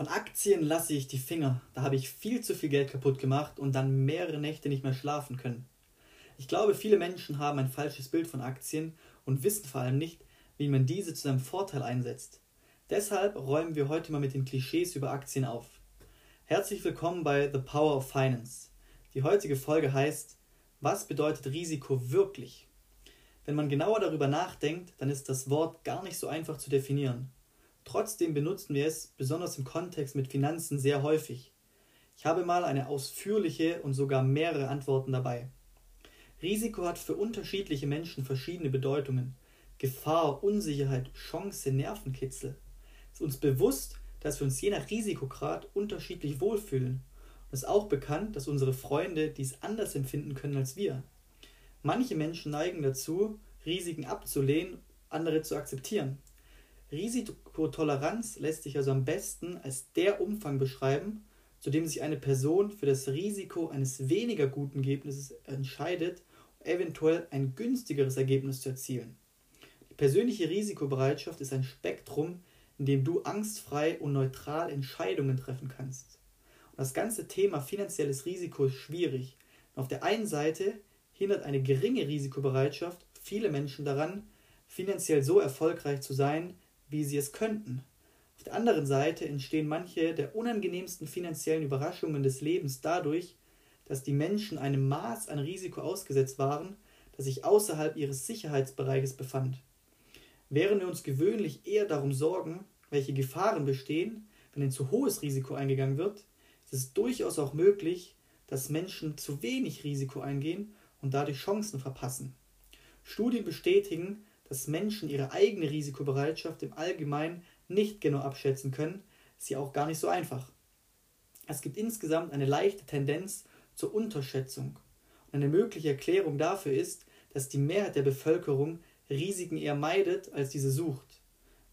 Von Aktien lasse ich die Finger. Da habe ich viel zu viel Geld kaputt gemacht und dann mehrere Nächte nicht mehr schlafen können. Ich glaube, viele Menschen haben ein falsches Bild von Aktien und wissen vor allem nicht, wie man diese zu seinem Vorteil einsetzt. Deshalb räumen wir heute mal mit den Klischees über Aktien auf. Herzlich willkommen bei The Power of Finance. Die heutige Folge heißt, was bedeutet Risiko wirklich? Wenn man genauer darüber nachdenkt, dann ist das Wort gar nicht so einfach zu definieren. Trotzdem benutzen wir es, besonders im Kontext mit Finanzen, sehr häufig. Ich habe mal eine ausführliche und sogar mehrere Antworten dabei. Risiko hat für unterschiedliche Menschen verschiedene Bedeutungen. Gefahr, Unsicherheit, Chance, Nervenkitzel. Es ist uns bewusst, dass wir uns je nach Risikograd unterschiedlich wohlfühlen. Und es ist auch bekannt, dass unsere Freunde dies anders empfinden können als wir. Manche Menschen neigen dazu, Risiken abzulehnen, andere zu akzeptieren. Risikotoleranz lässt sich also am besten als der Umfang beschreiben, zu dem sich eine Person für das Risiko eines weniger guten Ergebnisses entscheidet, um eventuell ein günstigeres Ergebnis zu erzielen. Die persönliche Risikobereitschaft ist ein Spektrum, in dem du angstfrei und neutral Entscheidungen treffen kannst. Und das ganze Thema finanzielles Risiko ist schwierig. Und auf der einen Seite hindert eine geringe Risikobereitschaft viele Menschen daran, finanziell so erfolgreich zu sein, wie sie es könnten. Auf der anderen Seite entstehen manche der unangenehmsten finanziellen Überraschungen des Lebens dadurch, dass die Menschen einem Maß an Risiko ausgesetzt waren, das sich außerhalb ihres Sicherheitsbereiches befand. Während wir uns gewöhnlich eher darum sorgen, welche Gefahren bestehen, wenn ein zu hohes Risiko eingegangen wird, ist es durchaus auch möglich, dass Menschen zu wenig Risiko eingehen und dadurch Chancen verpassen. Studien bestätigen, dass Menschen ihre eigene Risikobereitschaft im Allgemeinen nicht genau abschätzen können, ist ja auch gar nicht so einfach. Es gibt insgesamt eine leichte Tendenz zur Unterschätzung. Und eine mögliche Erklärung dafür ist, dass die Mehrheit der Bevölkerung Risiken eher meidet, als diese sucht.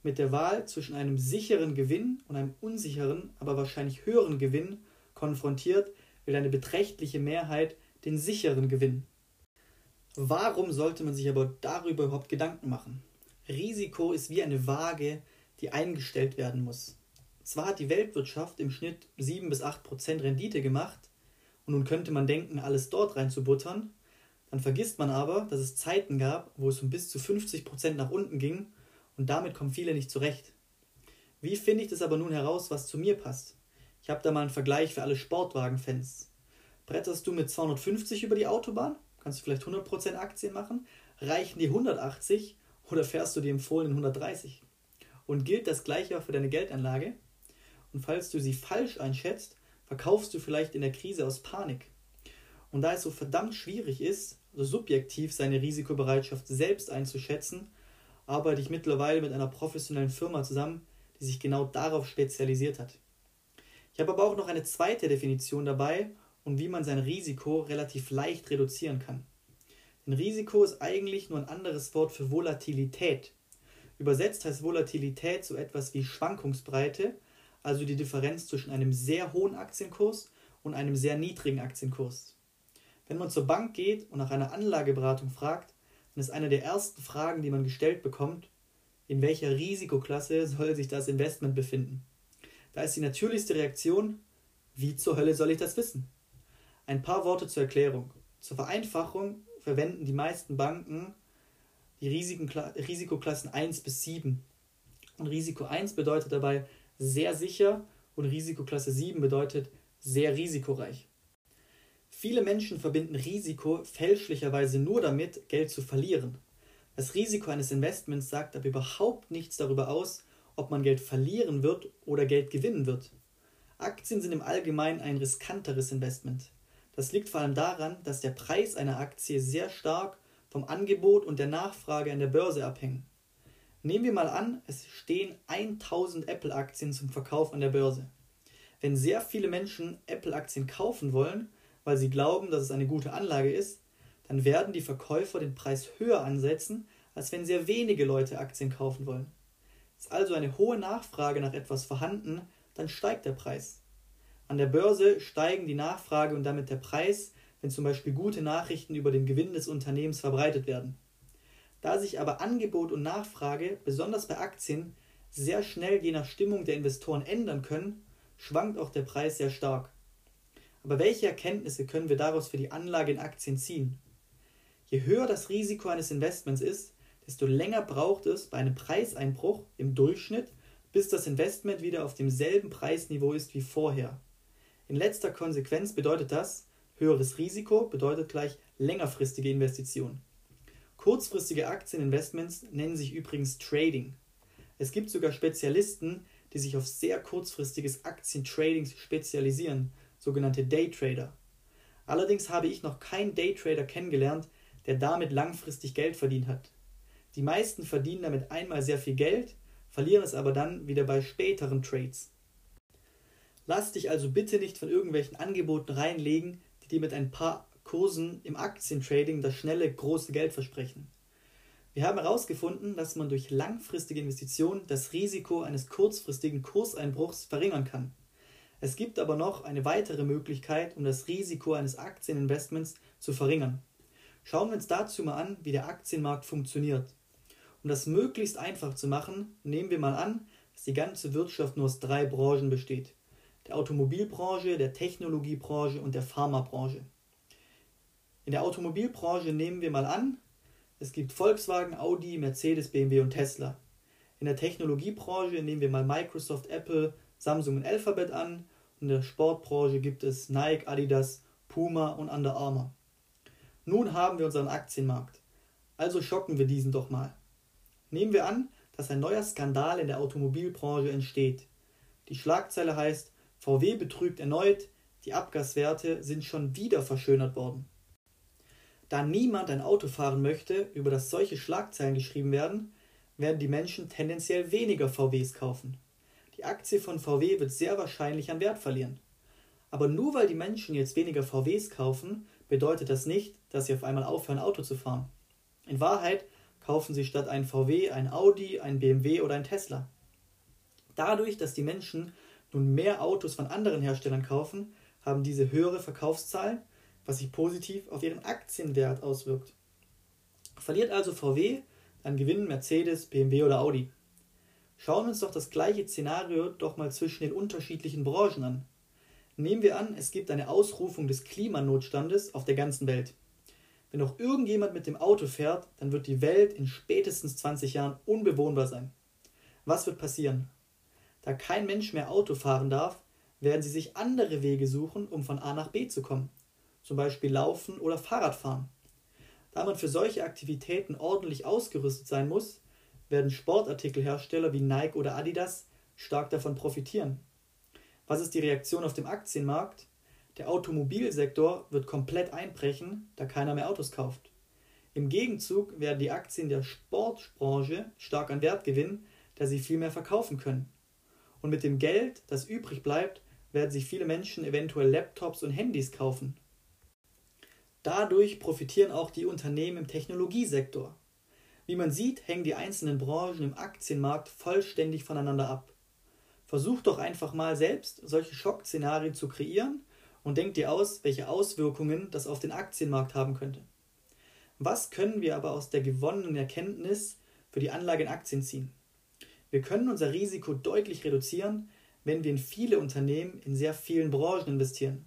Mit der Wahl zwischen einem sicheren Gewinn und einem unsicheren, aber wahrscheinlich höheren Gewinn konfrontiert, will eine beträchtliche Mehrheit den sicheren Gewinn. Warum sollte man sich aber darüber überhaupt Gedanken machen? Risiko ist wie eine Waage, die eingestellt werden muss. Zwar hat die Weltwirtschaft im Schnitt 7 bis 8 Prozent Rendite gemacht, und nun könnte man denken, alles dort reinzubuttern, dann vergisst man aber, dass es Zeiten gab, wo es um bis zu 50 Prozent nach unten ging, und damit kommen viele nicht zurecht. Wie finde ich das aber nun heraus, was zu mir passt? Ich habe da mal einen Vergleich für alle Sportwagenfans. Bretterst du mit 250 über die Autobahn kannst du vielleicht 100% Aktien machen, reichen die 180 oder fährst du die empfohlenen 130? Und gilt das gleiche auch für deine Geldanlage? Und falls du sie falsch einschätzt, verkaufst du vielleicht in der Krise aus Panik. Und da es so verdammt schwierig ist, so subjektiv seine Risikobereitschaft selbst einzuschätzen, arbeite ich mittlerweile mit einer professionellen Firma zusammen, die sich genau darauf spezialisiert hat. Ich habe aber auch noch eine zweite Definition dabei und wie man sein Risiko relativ leicht reduzieren kann. Denn Risiko ist eigentlich nur ein anderes Wort für Volatilität. Übersetzt heißt Volatilität so etwas wie Schwankungsbreite, also die Differenz zwischen einem sehr hohen Aktienkurs und einem sehr niedrigen Aktienkurs. Wenn man zur Bank geht und nach einer Anlageberatung fragt, dann ist eine der ersten Fragen, die man gestellt bekommt, in welcher Risikoklasse soll sich das Investment befinden. Da ist die natürlichste Reaktion, wie zur Hölle soll ich das wissen? Ein paar Worte zur Erklärung. Zur Vereinfachung verwenden die meisten Banken die Risikoklassen 1 bis 7. Und Risiko 1 bedeutet dabei sehr sicher und Risikoklasse 7 bedeutet sehr risikoreich. Viele Menschen verbinden Risiko fälschlicherweise nur damit, Geld zu verlieren. Das Risiko eines Investments sagt aber überhaupt nichts darüber aus, ob man Geld verlieren wird oder Geld gewinnen wird. Aktien sind im Allgemeinen ein riskanteres Investment. Das liegt vor allem daran, dass der Preis einer Aktie sehr stark vom Angebot und der Nachfrage an der Börse abhängt. Nehmen wir mal an, es stehen 1000 Apple-Aktien zum Verkauf an der Börse. Wenn sehr viele Menschen Apple-Aktien kaufen wollen, weil sie glauben, dass es eine gute Anlage ist, dann werden die Verkäufer den Preis höher ansetzen, als wenn sehr wenige Leute Aktien kaufen wollen. Ist also eine hohe Nachfrage nach etwas vorhanden, dann steigt der Preis. An der Börse steigen die Nachfrage und damit der Preis, wenn zum Beispiel gute Nachrichten über den Gewinn des Unternehmens verbreitet werden. Da sich aber Angebot und Nachfrage, besonders bei Aktien, sehr schnell je nach Stimmung der Investoren ändern können, schwankt auch der Preis sehr stark. Aber welche Erkenntnisse können wir daraus für die Anlage in Aktien ziehen? Je höher das Risiko eines Investments ist, desto länger braucht es bei einem Preiseinbruch im Durchschnitt, bis das Investment wieder auf demselben Preisniveau ist wie vorher. In letzter Konsequenz bedeutet das, höheres Risiko bedeutet gleich längerfristige Investitionen. Kurzfristige Aktieninvestments nennen sich übrigens Trading. Es gibt sogar Spezialisten, die sich auf sehr kurzfristiges Aktientrading spezialisieren, sogenannte Daytrader. Allerdings habe ich noch keinen Daytrader kennengelernt, der damit langfristig Geld verdient hat. Die meisten verdienen damit einmal sehr viel Geld, verlieren es aber dann wieder bei späteren Trades. Lass dich also bitte nicht von irgendwelchen Angeboten reinlegen, die dir mit ein paar Kursen im Aktientrading das schnelle, große Geld versprechen. Wir haben herausgefunden, dass man durch langfristige Investitionen das Risiko eines kurzfristigen Kurseinbruchs verringern kann. Es gibt aber noch eine weitere Möglichkeit, um das Risiko eines Aktieninvestments zu verringern. Schauen wir uns dazu mal an, wie der Aktienmarkt funktioniert. Um das möglichst einfach zu machen, nehmen wir mal an, dass die ganze Wirtschaft nur aus drei Branchen besteht. Der Automobilbranche, der Technologiebranche und der Pharmabranche. In der Automobilbranche nehmen wir mal an, es gibt Volkswagen, Audi, Mercedes, BMW und Tesla. In der Technologiebranche nehmen wir mal Microsoft, Apple, Samsung und Alphabet an. Und in der Sportbranche gibt es Nike, Adidas, Puma und Under Armour. Nun haben wir unseren Aktienmarkt. Also schocken wir diesen doch mal. Nehmen wir an, dass ein neuer Skandal in der Automobilbranche entsteht. Die Schlagzeile heißt, VW betrügt erneut, die Abgaswerte sind schon wieder verschönert worden. Da niemand ein Auto fahren möchte, über das solche Schlagzeilen geschrieben werden, werden die Menschen tendenziell weniger VWs kaufen. Die Aktie von VW wird sehr wahrscheinlich an Wert verlieren. Aber nur weil die Menschen jetzt weniger VWs kaufen, bedeutet das nicht, dass sie auf einmal aufhören, Auto zu fahren. In Wahrheit kaufen sie statt ein VW ein Audi, ein BMW oder ein Tesla. Dadurch, dass die Menschen nun mehr Autos von anderen Herstellern kaufen, haben diese höhere Verkaufszahlen, was sich positiv auf ihren Aktienwert auswirkt. Verliert also VW, dann gewinnen Mercedes, BMW oder Audi. Schauen wir uns doch das gleiche Szenario doch mal zwischen den unterschiedlichen Branchen an. Nehmen wir an, es gibt eine Ausrufung des Klimanotstandes auf der ganzen Welt. Wenn noch irgendjemand mit dem Auto fährt, dann wird die Welt in spätestens 20 Jahren unbewohnbar sein. Was wird passieren? Da kein Mensch mehr Auto fahren darf, werden sie sich andere Wege suchen, um von A nach B zu kommen. Zum Beispiel Laufen oder Fahrradfahren. Da man für solche Aktivitäten ordentlich ausgerüstet sein muss, werden Sportartikelhersteller wie Nike oder Adidas stark davon profitieren. Was ist die Reaktion auf dem Aktienmarkt? Der Automobilsektor wird komplett einbrechen, da keiner mehr Autos kauft. Im Gegenzug werden die Aktien der Sportbranche stark an Wert gewinnen, da sie viel mehr verkaufen können. Und mit dem Geld, das übrig bleibt, werden sich viele Menschen eventuell Laptops und Handys kaufen. Dadurch profitieren auch die Unternehmen im Technologiesektor. Wie man sieht, hängen die einzelnen Branchen im Aktienmarkt vollständig voneinander ab. Versuch doch einfach mal selbst solche Schockszenarien zu kreieren und denk dir aus, welche Auswirkungen das auf den Aktienmarkt haben könnte. Was können wir aber aus der gewonnenen Erkenntnis für die Anlage in Aktien ziehen? Wir können unser Risiko deutlich reduzieren, wenn wir in viele Unternehmen in sehr vielen Branchen investieren.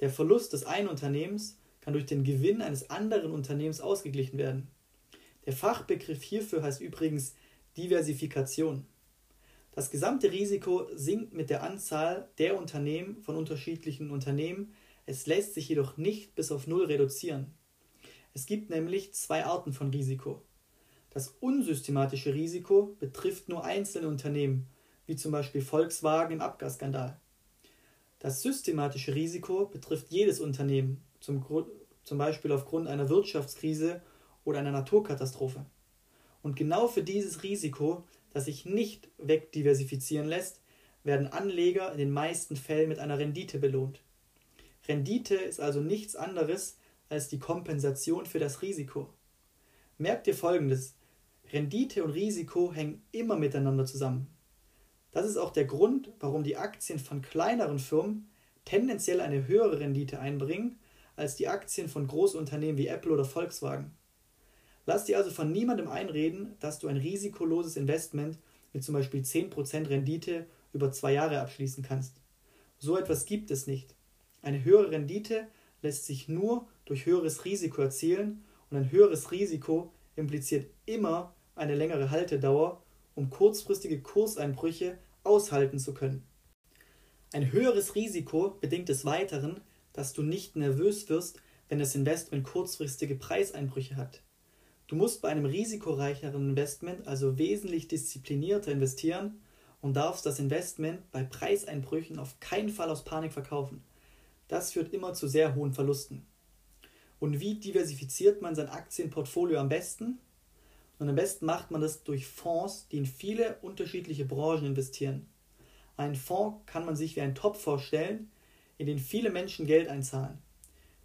Der Verlust des einen Unternehmens kann durch den Gewinn eines anderen Unternehmens ausgeglichen werden. Der Fachbegriff hierfür heißt übrigens Diversifikation. Das gesamte Risiko sinkt mit der Anzahl der Unternehmen von unterschiedlichen Unternehmen, es lässt sich jedoch nicht bis auf Null reduzieren. Es gibt nämlich zwei Arten von Risiko. Das unsystematische Risiko betrifft nur einzelne Unternehmen, wie zum Beispiel Volkswagen im Abgasskandal. Das systematische Risiko betrifft jedes Unternehmen, zum, zum Beispiel aufgrund einer Wirtschaftskrise oder einer Naturkatastrophe. Und genau für dieses Risiko das sich nicht wegdiversifizieren lässt, werden Anleger in den meisten Fällen mit einer Rendite belohnt. Rendite ist also nichts anderes als die Kompensation für das Risiko. Merkt ihr folgendes: Rendite und Risiko hängen immer miteinander zusammen. Das ist auch der Grund, warum die Aktien von kleineren Firmen tendenziell eine höhere Rendite einbringen als die Aktien von Großunternehmen wie Apple oder Volkswagen. Lass dir also von niemandem einreden, dass du ein risikoloses Investment mit zum Beispiel 10% Rendite über zwei Jahre abschließen kannst. So etwas gibt es nicht. Eine höhere Rendite lässt sich nur durch höheres Risiko erzielen und ein höheres Risiko impliziert immer eine längere Haltedauer, um kurzfristige Kurseinbrüche aushalten zu können. Ein höheres Risiko bedingt des Weiteren, dass du nicht nervös wirst, wenn das Investment kurzfristige Preiseinbrüche hat. Du musst bei einem risikoreicheren Investment also wesentlich disziplinierter investieren und darfst das Investment bei Preiseinbrüchen auf keinen Fall aus Panik verkaufen. Das führt immer zu sehr hohen Verlusten. Und wie diversifiziert man sein Aktienportfolio am besten? Und am besten macht man das durch Fonds, die in viele unterschiedliche Branchen investieren. Ein Fonds kann man sich wie ein Topf vorstellen, in den viele Menschen Geld einzahlen.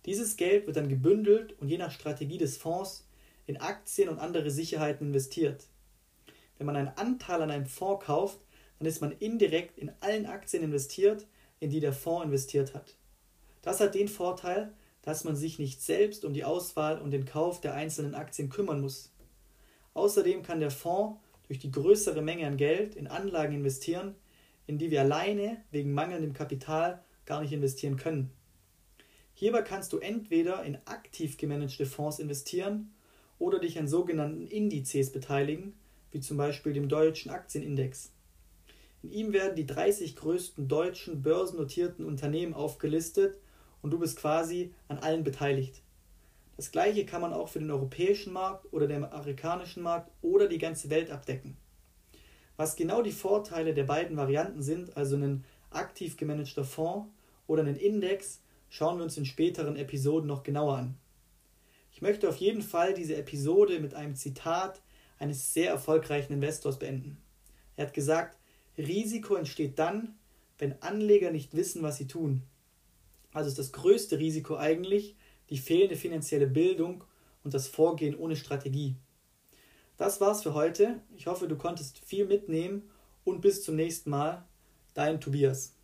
Dieses Geld wird dann gebündelt und je nach Strategie des Fonds in Aktien und andere Sicherheiten investiert. Wenn man einen Anteil an einem Fonds kauft, dann ist man indirekt in allen Aktien investiert, in die der Fonds investiert hat. Das hat den Vorteil, dass man sich nicht selbst um die Auswahl und den Kauf der einzelnen Aktien kümmern muss. Außerdem kann der Fonds durch die größere Menge an Geld in Anlagen investieren, in die wir alleine wegen mangelndem Kapital gar nicht investieren können. Hierbei kannst du entweder in aktiv gemanagte Fonds investieren oder dich an sogenannten Indizes beteiligen, wie zum Beispiel dem deutschen Aktienindex. In ihm werden die 30 größten deutschen börsennotierten Unternehmen aufgelistet und du bist quasi an allen beteiligt. Das gleiche kann man auch für den europäischen Markt oder den amerikanischen Markt oder die ganze Welt abdecken. Was genau die Vorteile der beiden Varianten sind, also ein aktiv gemanagter Fonds oder einen Index, schauen wir uns in späteren Episoden noch genauer an. Ich möchte auf jeden Fall diese Episode mit einem Zitat eines sehr erfolgreichen Investors beenden. Er hat gesagt, Risiko entsteht dann, wenn Anleger nicht wissen, was sie tun. Also ist das größte Risiko eigentlich die fehlende finanzielle Bildung und das Vorgehen ohne Strategie. Das war's für heute. Ich hoffe, du konntest viel mitnehmen und bis zum nächsten Mal. Dein Tobias.